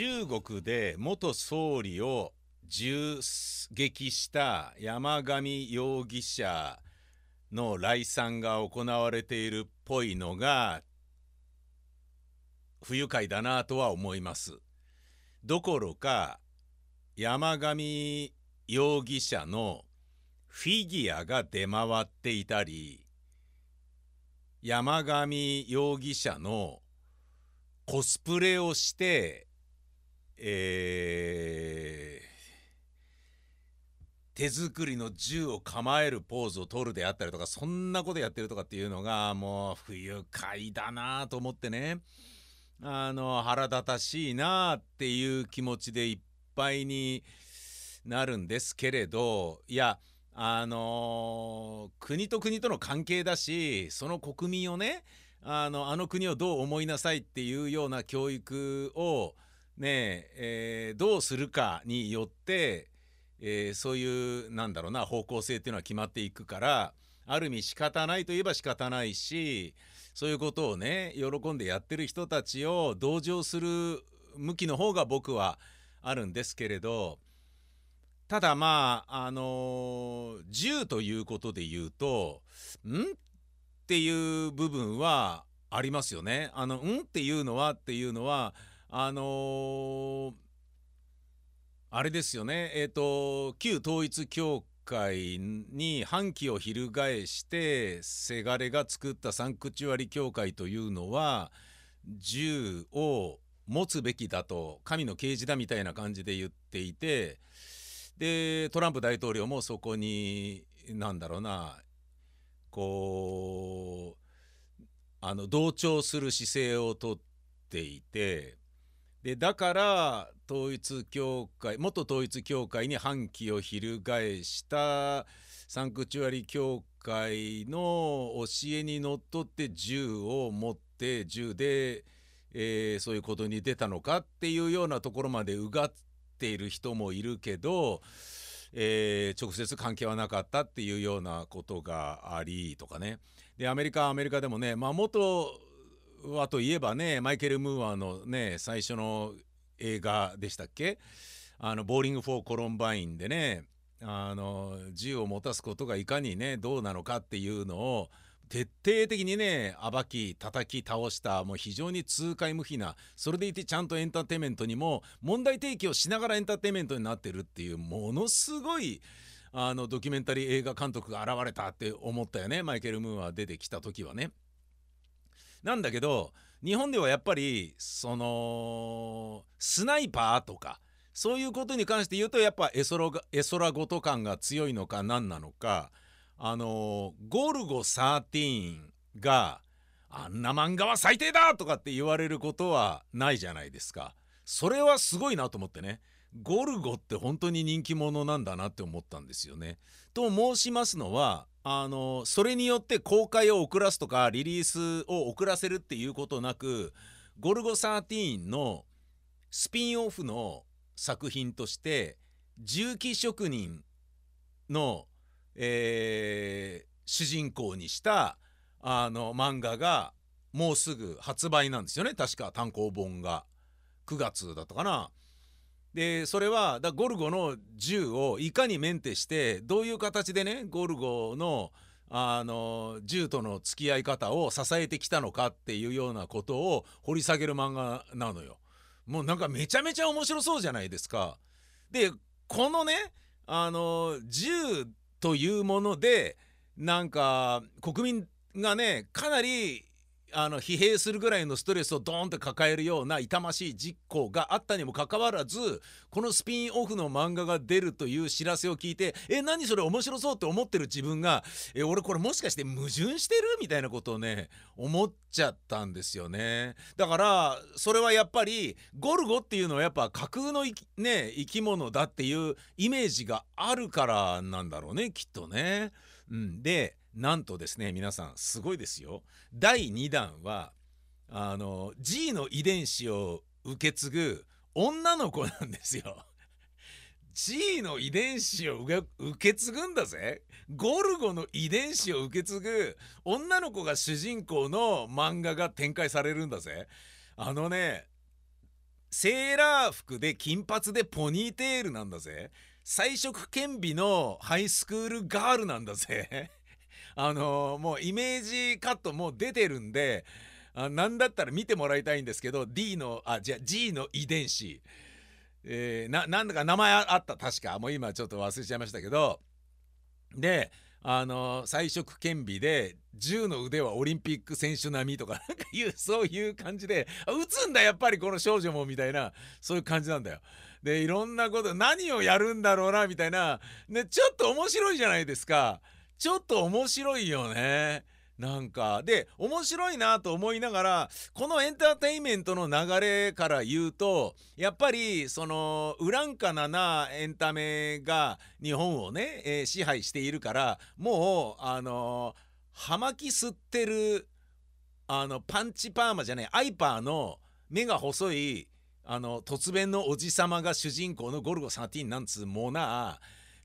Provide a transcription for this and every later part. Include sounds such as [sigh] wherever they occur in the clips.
中国で元総理を銃撃した山上容疑者の来賛が行われているっぽいのが不愉快だなとは思います。どころか山上容疑者のフィギュアが出回っていたり山上容疑者のコスプレをしてえー、手作りの銃を構えるポーズを取るであったりとかそんなことやってるとかっていうのがもう不愉快だなと思ってね。あの腹立たしいなっていう気持ちでいっぱいになるんですけれどいやあのー、国と国との関係だしその国民をねあのあの国をどう思いなさいっていうような教育をねえー、どうするかによって、えー、そういうなんだろうな方向性っていうのは決まっていくからある意味仕方ないといえば仕方ないしそういうことをね喜んでやってる人たちを同情する向きの方が僕はあるんですけれどただまああのー、銃ということで言うとんっていう部分はありますよね。あのんっていうのはっていうのはあのー、あれですよね。えっ、ー、と旧統一教会に反旗を翻してせがれが作ったサンクチュアリ教会というのは銃を持つべきだと神の啓示だみたいな感じで言っていてでトランプ大統領もそこに何だろうなこうあの同調する姿勢をとっていてでだから統一教会元統一教会に反旗を翻したサンクチュアリ教会の教えにのっとって銃を持って銃で、えー、そういうことに出たのかっていうようなところまでうがっている人もいるけど、えー、直接関係はなかったっていうようなことがありとかね。でアメリカアメリカでもね、まあ、元はといえばねマイケル・ムーアのね最初の映画でしたっけ？あのボーリング・フォー・コロンバインでねあの銃を持たすことがいかにねどうなのかっていうのを徹底的にね暴き叩き倒したもう非常に痛快無比なそれでいてちゃんとエンターテインメントにも問題提起をしながらエンターテインメントになってるっていうものすごいあのドキュメンタリー映画監督が現れたって思ったよねマイケル・ムーア出てきた時はね。なんだけど日本ではやっぱりそのスナイパーとかそういうことに関して言うとやっぱ絵空絵空ごと感が強いのか何なのかあのゴルゴ13があんな漫画は最低だとかって言われることはないじゃないですか。それはすごいなと思ってね。ゴルゴって本当に人気者なんだなって思ったんですよね。と申しますのはあのそれによって公開を遅らすとかリリースを遅らせるっていうことなく「ゴルゴ13」のスピンオフの作品として重機職人の、えー、主人公にしたあの漫画がもうすぐ発売なんですよね確か単行本が9月だったかな。でそれはだゴルゴの銃をいかにメンテしてどういう形でねゴルゴのあの銃との付き合い方を支えてきたのかっていうようなことを掘り下げる漫画なのよ。もうなんかめちゃめちゃ面白そうじゃないですか。でこのねあの銃というものでなんか国民がねかなりあの疲弊するぐらいのストレスをドーンと抱えるような痛ましい実行があったにもかかわらずこのスピンオフの漫画が出るという知らせを聞いてえ何それ面白そうって思ってる自分がえ俺これもしかして矛盾してるみたいなことをね思っちゃったんですよねだからそれはやっぱりゴルゴっていうのはやっぱ架空のね生き物だっていうイメージがあるからなんだろうねきっとね。うん、でなんとですね皆さんすごいですよ。第2弾はあの G の遺伝子を受け継ぐ女の子なんですよ。G の遺伝子を受け継ぐんだぜ。ゴルゴの遺伝子を受け継ぐ女の子が主人公の漫画が展開されるんだぜ。あのねセーラー服で金髪でポニーテールなんだぜ。彩色兼備のハイスクールガールなんだぜ。あのー、もうイメージカットもう出てるんであなんだったら見てもらいたいんですけど D のあじゃあ G の遺伝子。えー、ななんだか名前あった。確か。もう今ちょっと忘れちゃいましたけど。であの彩色兼備で銃の腕はオリンピック選手並みとか [laughs] なんかいうそういう感じで撃つんだやっぱりこの少女もみたいなそういう感じなんだよ。でいろんなこと何をやるんだろうなみたいな、ね、ちょっと面白いじゃないですか。ちょっと面白いよね。なんかで面白いなと思いながらこのエンターテインメントの流れから言うとやっぱりそのウランカナなエンタメが日本をね、えー、支配しているからもうあの葉巻吸ってるあのパンチパーマじゃないアイパーの目が細いあの突然のおじさまが主人公のゴルゴ13なんつうもな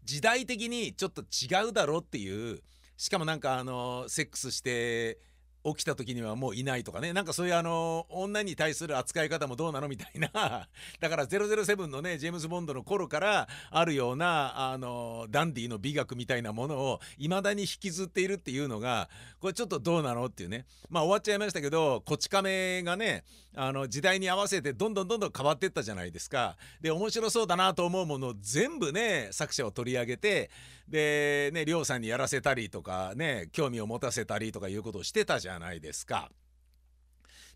時代的にちょっと違うだろっていう。しかもなんかあのセックスして起きた時にはもういないとかね。なんかそういうあの女に対する扱い方もどうなのみたいな。[laughs] だから007のねジェームズ・ボンドの頃からあるようなあのダンディの美学みたいなものを未だに引きずっているっていうのがこれちょっとどうなのっていうね。まあ終わっちゃいましたけどこち亀がねあの時代に合わせてどんどんどんどん変わっていったじゃないですか。で面白そうだなと思うものを全部ね作者を取り上げてでね亮さんにやらせたりとかね興味を持たせたりとかいうことをしてたじゃないですか。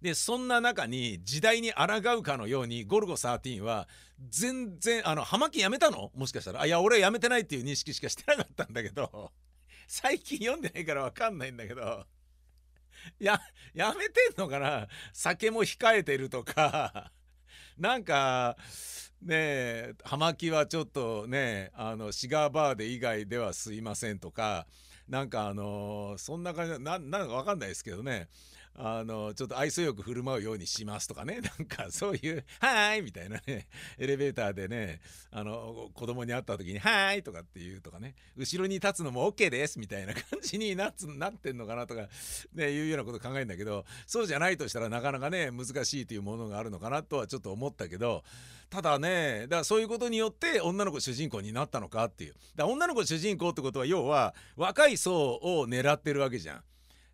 でそんな中に時代に抗うかのようにゴルゴ13は全然あの葉巻やめたの？もしかしたら。あいや俺やめてないっていう認識しかしてなかったんだけど [laughs] 最近読んでないから分かんないんだけど [laughs] ややめてんのかな？酒も控えてるとか。なんかねえ葉巻はちょっとねあのシガーバーで以外ではすいませんとかなんかあのそんな感じななんか分かんないですけどね。あのちょっと愛想よく振る舞うようにしますとかね。[laughs] なんかそういう「はーい」みたいなね。エレベーターでねあの子供に会った時に「はーい」とかっていうとかね。後ろに立つのも OK ですみたいな感じにな [laughs] なってんのかなとか、ね、いうようなこと考えるんだけどそうじゃないとしたらなかなかね難しいというものがあるのかなとはちょっと思ったけどただねだからそういうことによって女の子主人公になったのかっていう。だ女の子主人公ってことは要は若い層を狙ってるわけじゃん。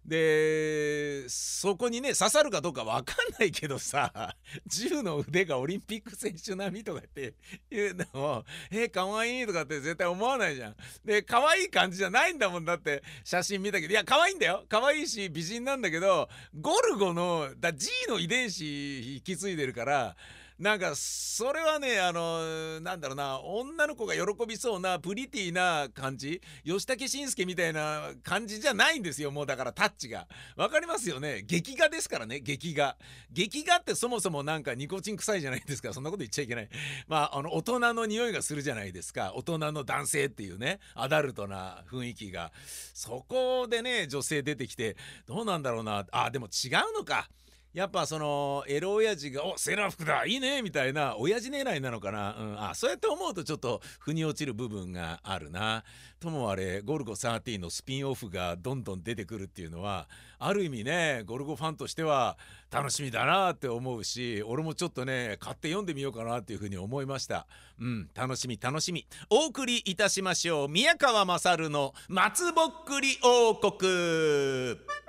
でそこにね刺さるかどうか分かんないけどさ [laughs] 銃の腕がオリンピック選手並みとかって [laughs] いうのを「えかわいい」とかって絶対思わないじゃん。で可愛い感じじゃないんだもんだって写真見たけどいや可愛いんだよ可愛いし美人なんだけどゴルゴのだ G の遺伝子引き継いでるからなんかそれはねあのなんだろうな女の子が喜びそうなプリティな感じ？吉武慎介みたいな感じじゃないんですよもうだからタッチが。わかりますよね？劇画ですからね劇画。劇画ってそもそもなんかニコチン臭いじゃないですか。そんなこと言っちゃいけない。まああの大人の匂いがするじゃないですか。大人の男性っていうねアダルトな雰囲気が。そこでね女性出てきてどうなんだろうな。あでも違うのか。やっぱそのエロ親父が「おセーラー服だいいね」みたいな親父狙いなのかな、うん、あそうやって思うとちょっと腑に落ちる部分があるな。ともあれゴルゴ13のスピンオフがどんどん出てくるっていうのはある意味ねゴルゴファンとしては楽しみだなって思うし俺もちょっとね買って読んでみようかなっていうふうに思いました。うん楽しみ楽しみ。お送りいたしましょう。宮川勝の松ぼっくり王国。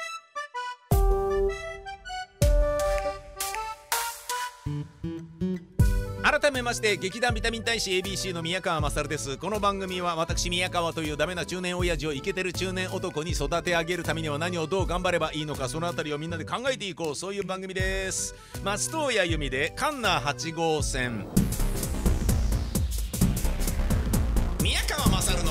改めまして劇団ビタミン大使 ABC の宮川勝です。この番組は私宮川というダメな中年親父をイケてる中年男に育て上げるためには何をどう頑張ればいいのかそのあたりをみんなで考えていこう。そういう番組です。松任谷由実でカンナ8号線。宮川勝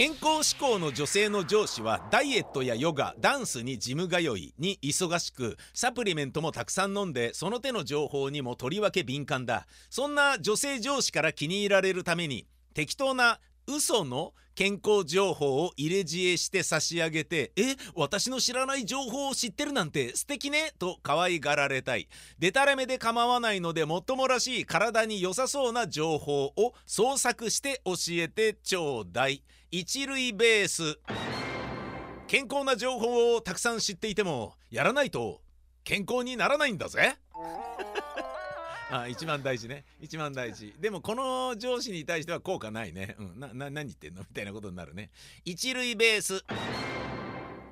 健康志向の女性の上司はダイエットやヨガダンスにジム通いに忙しくサプリメントもたくさん飲んでその手の情報にもとりわけ敏感だ。そんな女性上司から気に入られるために適当な嘘の健康情報を入れ知恵して差し上げて「え私の知らない情報を知ってるなんて素敵ね」と可愛がられたい。でたらめで構わないのでもっともらしい体に良さそうな情報を創作して教えてちょうだい。一塁ベース。健康な情報をたくさん知っていてもやらないと健康にならないんだぜ。あ一番大事ね。一番大事。でもこの上司に対しては効果ないね。うん。なな何言ってんの？みたいなことになるね。一塁ベース。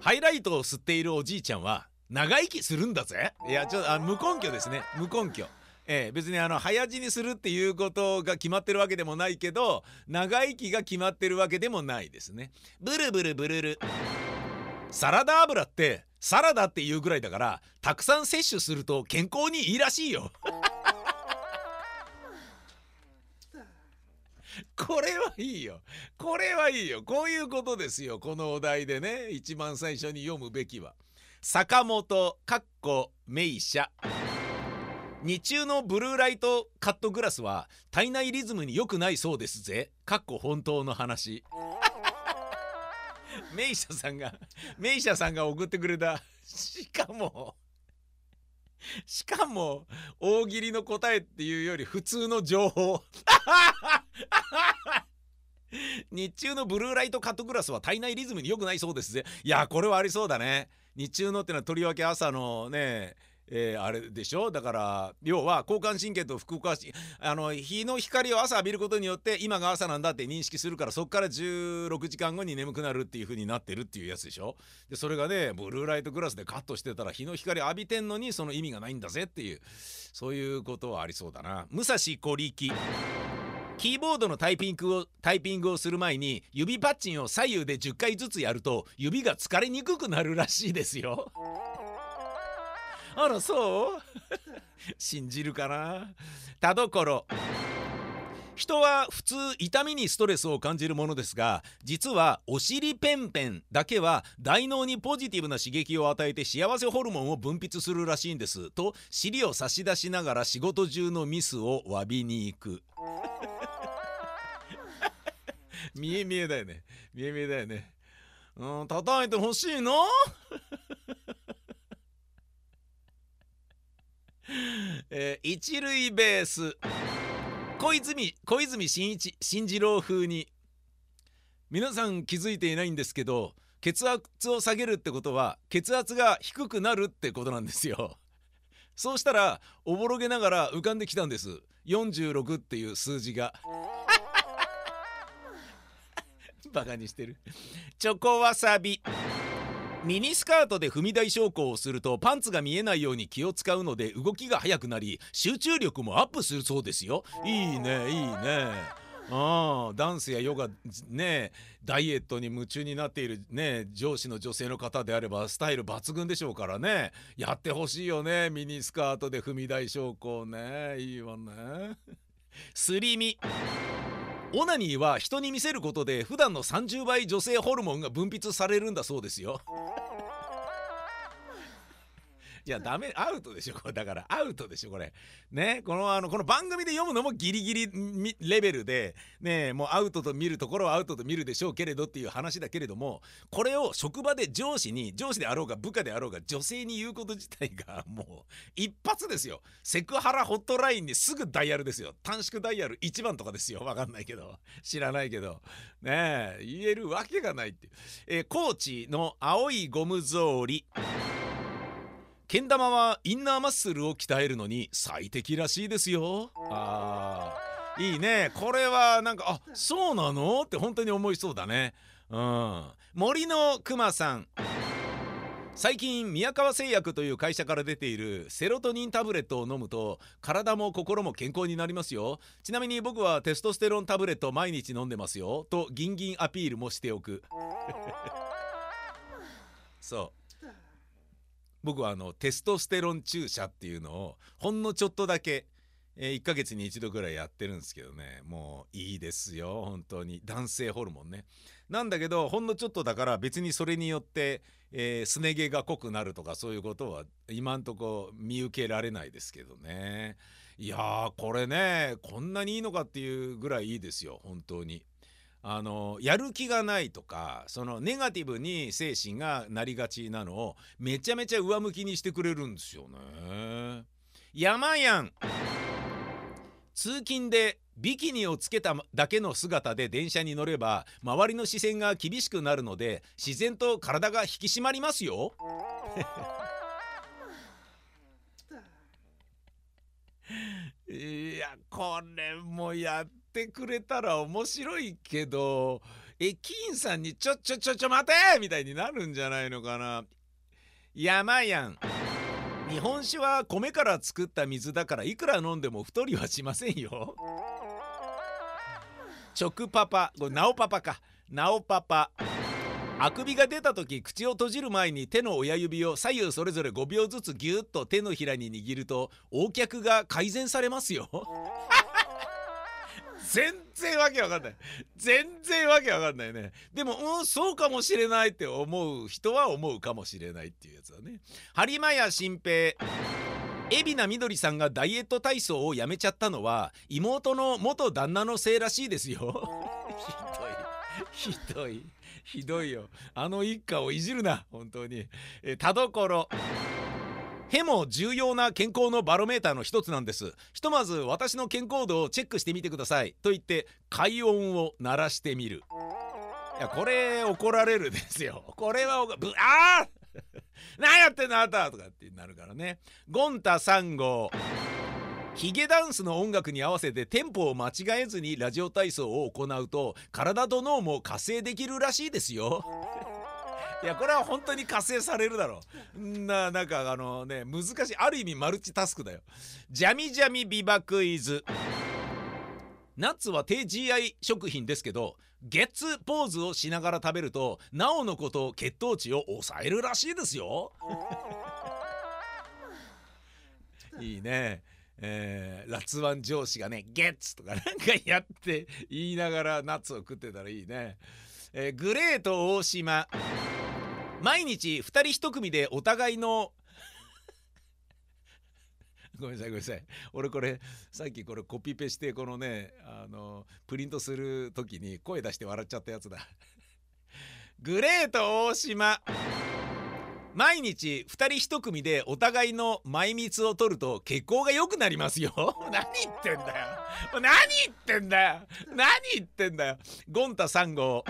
ハイライトを吸っているおじいちゃんは長生きするんだぜ。いやちょっとあ無根拠ですね。無根拠。えー、別にあの早死にするっていうことが決まってるわけでもないけど長生きが決まってるわけでもないですね。ブルブルブルル。サラダ油ってサラダっていうぐらいだからたくさん摂取すると健康にいいらしいよ。[laughs] これはいいよ。これはいいよ。こういうことですよ。このお題でね。一番最初に読むべきは。坂本かっこ名車日中のブルーライトカットグラスは体内リズムに良くないそうですぜ。かっこ本当の話。[laughs] 名車さんが名車さんが送ってくれた。しかもしかも大喜利の答えっていうより普通の情報。[laughs] 日中のブルーライトカットグラスは体内リズムに良くないそうですぜ。いやこれはありそうだね。日中のってのはとりわけ朝のねえー、あれでしょ？だから要は交感神経と副交感神あの日の光を朝浴びることによって今が朝なんだって認識するからそこから16時間後に眠くなるっていう風になってるっていうやつでしょ？でそれがねブルーライトグラスでカットしてたら日の光浴びてんのにその意味がないんだぜっていうそういうことはありそうだな。武蔵小力。キーボードのタイピングをタイピングをする前に指パッチンを左右で10回ずつやると指が疲れにくくなるらしいですよ。あらそう？[laughs] 信じるかな？田所。人は普通痛みにストレスを感じるものですが実はお尻ペンペンだけは大脳にポジティブな刺激を与えて幸せホルモンを分泌するらしいんですと尻を差し出しながら仕事中のミスを詫びに行く。[laughs] 見え見えだよね。見え見えだよね。うん叩いてほしいの？[laughs] えー、一塁ベース。小泉小泉進一進次郎風に。皆さん気づいていないんですけど血圧を下げるってことは血圧が低くなるってことなんですよ。そうしたらおぼろげながら浮かんできたんです。46っていう数字が。[laughs] バカにしてる。チョコわさびミニスカートで踏み台昇降をするとパンツが見えないように気を使うので動きが速くなり集中力もアップするそうですよ。いいねいいね。あダンスやヨガねダイエットに夢中になっているね上司の女性の方であればスタイル抜群でしょうからね。やってほしいよねミニスカートで踏み台昇降ね。いいわね。すり身オナニーは人に見せることで普段の30倍女性ホルモンが分泌されるんだそうですよ。いやダメアウトでしょこれ。だからアウトでしょこれ。ねこのあのこの番組で読むのもギリギリレベルでねもうアウトと見るところはアウトと見るでしょうけれどっていう話だけれどもこれを職場で上司に上司であろうが部下であろうが女性に言うこと自体がもう一発ですよ。セクハラホットラインにすぐダイヤルですよ。短縮ダイヤル1番とかですよ。わかんないけど。知らないけど。ねえ言えるわけがないって、えー、コーチの青いゴム草履。けん玉はインナーマッスルを鍛えるのに最適らしいですよ。あいいね。これはなんかあそうなの？って本当に思いそうだね。うん。森のくまさん。最近宮川製薬という会社から出ているセロトニンタブレットを飲むと体も心も健康になりますよ。ちなみに僕はテストステロンタブレット毎日飲んでますよ。とギンギンアピールもしておく。[laughs] そう。僕はあのテストステロン注射っていうのをほんのちょっとだけ、えー、1ヶ月に1度ぐらいやってるんですけどね。もういいですよ本当に。男性ホルモンね。なんだけどほんのちょっとだから別にそれによって、えー、すね毛が濃くなるとかそういうことは今んとこ見受けられないですけどね。いやーこれねこんなにいいのかっていうぐらいいいですよ本当に。あのやる気がないとかそのネガティブに精神がなりがちなのをめちゃめちゃ上向きにしてくれるんですよね。山やん通勤でビキニをつけただけの姿で電車に乗れば周りの視線が厳しくなるので自然と体が引き締まりますよ。[laughs] いやこれもやってくれたら面白いけど駅員さんに「ちょちょちょちょ待て!」みたいになるんじゃないのかな。山やん。日本酒は米から作った水だからいくら飲んでも太りはしませんよ。直パパ。これナオパパか。ナオパパ。あくびが出た時口を閉じる前に手の親指を左右それぞれ5秒ずつギュッと手のひらに握ると横脚が改善されますよ。全然わけわかんない。全然わけわかんないね。でもうんそうかもしれないって思う人は思うかもしれないっていうやつだね。播磨屋新平。海老名みどりさんがダイエット体操をやめちゃったのは妹の元旦那のせいらしいですよ。[laughs] ひどい。ひどい。ひどいよ。あの一家をいじるな本当に。え田所。へも重要な健康のバロメーターの一つなんです。ひとまず私の健康度をチェックしてみてください。と言って快音を鳴らしてみる。いやこれ怒られるですよ。これはぶあー！[laughs] 何やってんのあなた！とかってなるからね。ゴンタ3号ヒゲダンスの音楽に合わせてテンポを間違えずにラジオ体操を行うと体と脳も活性できるらしいですよ。いやこれは本当に活性されるだろう。んななんかあのね難しい。ある意味マルチタスクだよ。ジャミジャミビバクイズ。ナッツは低 GI 食品ですけどゲッツポーズをしながら食べるとなおのこと血糖値を抑えるらしいですよ。[laughs] いいね。えー、ラツワン上司がねゲッツとかなんかやって言いながらナッツを食ってたらいいね、えー、グレート大島毎日2人1組でお互いの [laughs] ごめんなさいごめんなさい。俺これさっきこれコピペしてこのねあのプリントする時に声出して笑っちゃったやつだ。グレート大島。毎日2人1組でお互いの前蜜を取ると血行が良くなりますよ。[laughs] 何言ってんだよ。何言ってんだよ。何言ってんだよ。ゴンタ3号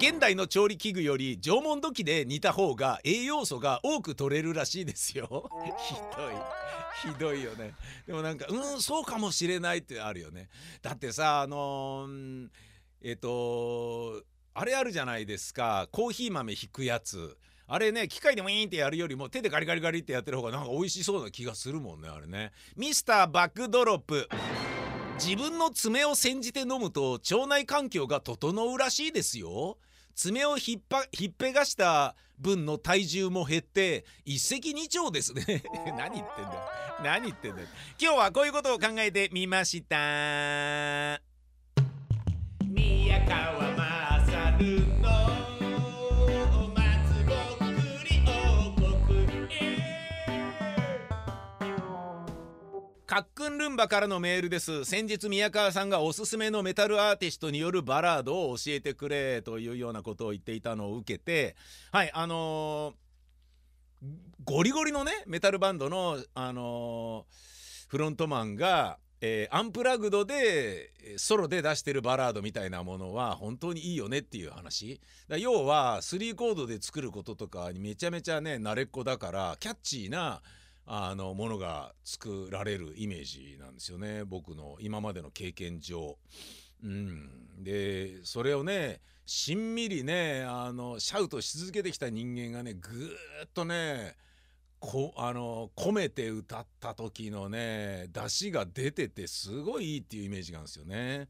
現代の調理器具より縄文土器で煮た方が栄養素が多く取れるらしいですよ。[laughs] ひどい。ひどいよね。でもなんかうんそうかもしれないってあるよね。だってさあのー、えっ、とあれあるじゃないですか。コーヒー豆引くやつ。あれね機械でもいいってやるよりも手でガリガリガリってやってる方がなんか美味しそうな気がするもんねあれね。ミスターバックドロップ。自分の爪を煎じて飲むと腸内環境が整うらしいですよ爪をひっぱひっぺがした分の体重も減って一石二鳥ですね。何言ってんだ。よ何言ってんだ。よ今日はこういうことを考えてみましたかっくんルンバからのメールです。先日宮川さんがおすすめのメタルアーティストによるバラードを教えてくれというようなことを言っていたのを受けてはいあのー、ゴリゴリのねメタルバンドのあのー、フロントマンがえー、アンプラグドでソロで出してるバラードみたいなものは本当にいいよねっていう話。だ要は3コードで作ることとかにめちゃめちゃね慣れっこだからキャッチーなあのものが作られるイメージなんですよね僕の今までの経験上。うん、でそれをねしんみりねあのシャウトし続けてきた人間がねぐーっとねこあの込めて歌った時のね出汁が出ててすごいいいっていうイメージがあるんですよね。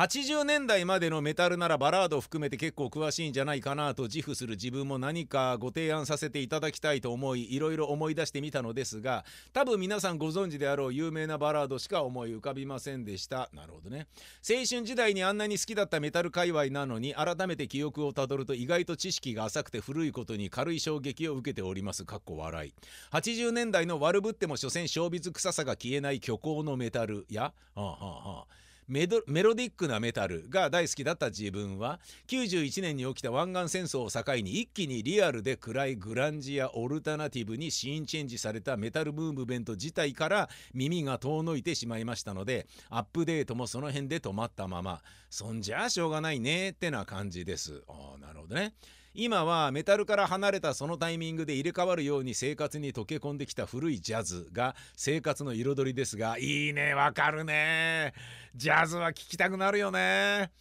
80年代までのメタルならバラードを含めて結構詳しいんじゃないかなと自負する自分も何かご提案させていただきたいと思いいろいろ思い出してみたのですが多分皆さんご存知であろう有名なバラードしか思い浮かびませんでした。なるほどね。青春時代にあんなに好きだったメタル界隈なのに改めて記憶をたどると意外と知識が浅くて古いことに軽い衝撃を受けております。かっこ笑い。80年代の悪ぶっても所詮ショービズ臭さが消えない虚構のメタルやはあはあ。メロディックなメタルが大好きだった自分は91年に起きた湾岸戦争を境に一気にリアルで暗いグランジやオルタナティブにシーンチェンジされたメタルムーブメント自体から耳が遠のいてしまいましたのでアップデートもその辺で止まったままそんじゃあしょうがないねってな感じです。あなるほどね。今はメタルから離れたそのタイミングで入れ替わるように生活に溶け込んできた古いジャズが生活の彩りですがいいねわかるね。ジャズは聴きたくなるよね。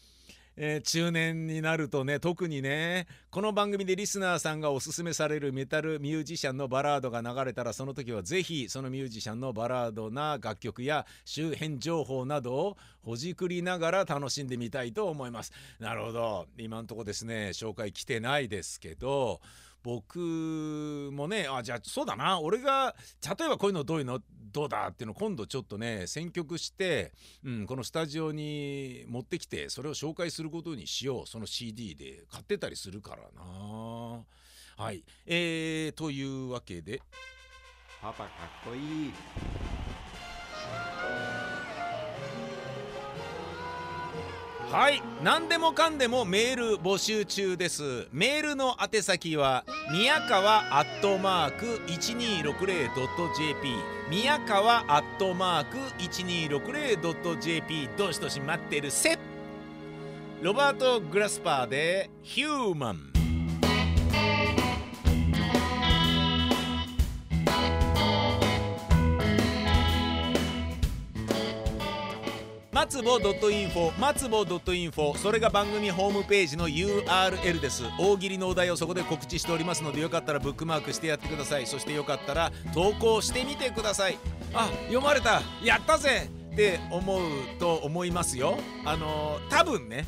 えー、中年になるとね特にねこの番組でリスナーさんがおすすめされるメタルミュージシャンのバラードが流れたらその時はぜひそのミュージシャンのバラードな楽曲や周辺情報などをほじくりながら楽しんでみたいと思います。なるほど。今んとこですね紹介来てないですけど僕もねあじゃあそうだな。俺が例えばこういうのどういうの？どうだ？っていうのを今度ちょっとね選曲して、うん、このスタジオに持ってきてそれを紹介することにしよう。その CD で買ってたりするからな。はい。えー、というわけで。パパかっこいい。はい。何でもかんでもメール募集中です。メールの宛先は宮川アットマーク 1260.jp 宮川アットマーク 1260.jp どしどし待ってるせ。ロバート・グラスパーで「ヒューマン」松ぼ .info 松ぼ .info それが番組ホームページの URL です。大喜利のお題をそこで告知しておりますのでよかったらブックマークしてやってください。そしてよかったら投稿してみてください。あ読まれた。やったぜ。って思うと思いますよ。あの多分ね。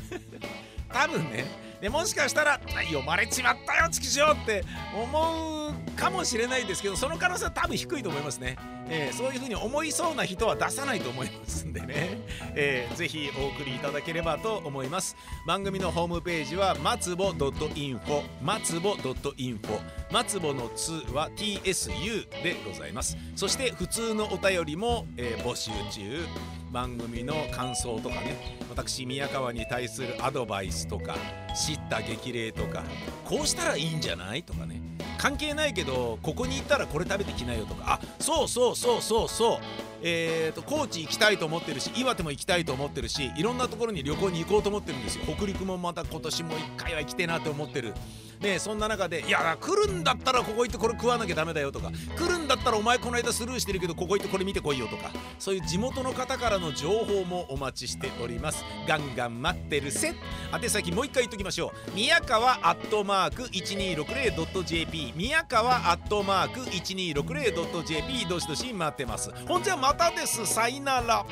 多分ね。[laughs] でもしかしたら読まれちまったよチキショーって思うかもしれないですけどその可能性は多分低いと思いますね、えー、そういうふうに思いそうな人は出さないと思いますんでね、[laughs] えー、ぜひお送りいただければと思います。番組のホームページは松ぼ .info 松ぼ .info 松ぼの2は TSU でございます。そして普通のお便りも、えー、募集中。番組の感想とかね私宮川に対するアドバイスとか知った激励とかこうしたらいいんじゃないとかね関係ないけどここに行ったらこれ食べてきなよとかあそうそうそうそうそうえーと、高知行きたいと思ってるし岩手も行きたいと思ってるしいろんなところに旅行に行こうと思ってるんですよ。北陸もまた今年も1回は行きてえなと思ってる。ねそんな中でいや来るんだったらここ行ってこれ食わなきゃダメだよとか来るんだったらお前この間スルーしてるけどここ行ってこれ見てこいよとかそういう地元の方からの情報もお待ちしております。ガンガン待ってるせ宛先もう一回言っときましょう。宮川アットマーク 1260.jp 宮川アットマーク 1260.jp どしどし待ってます。ほんじゃまたです。さいなら。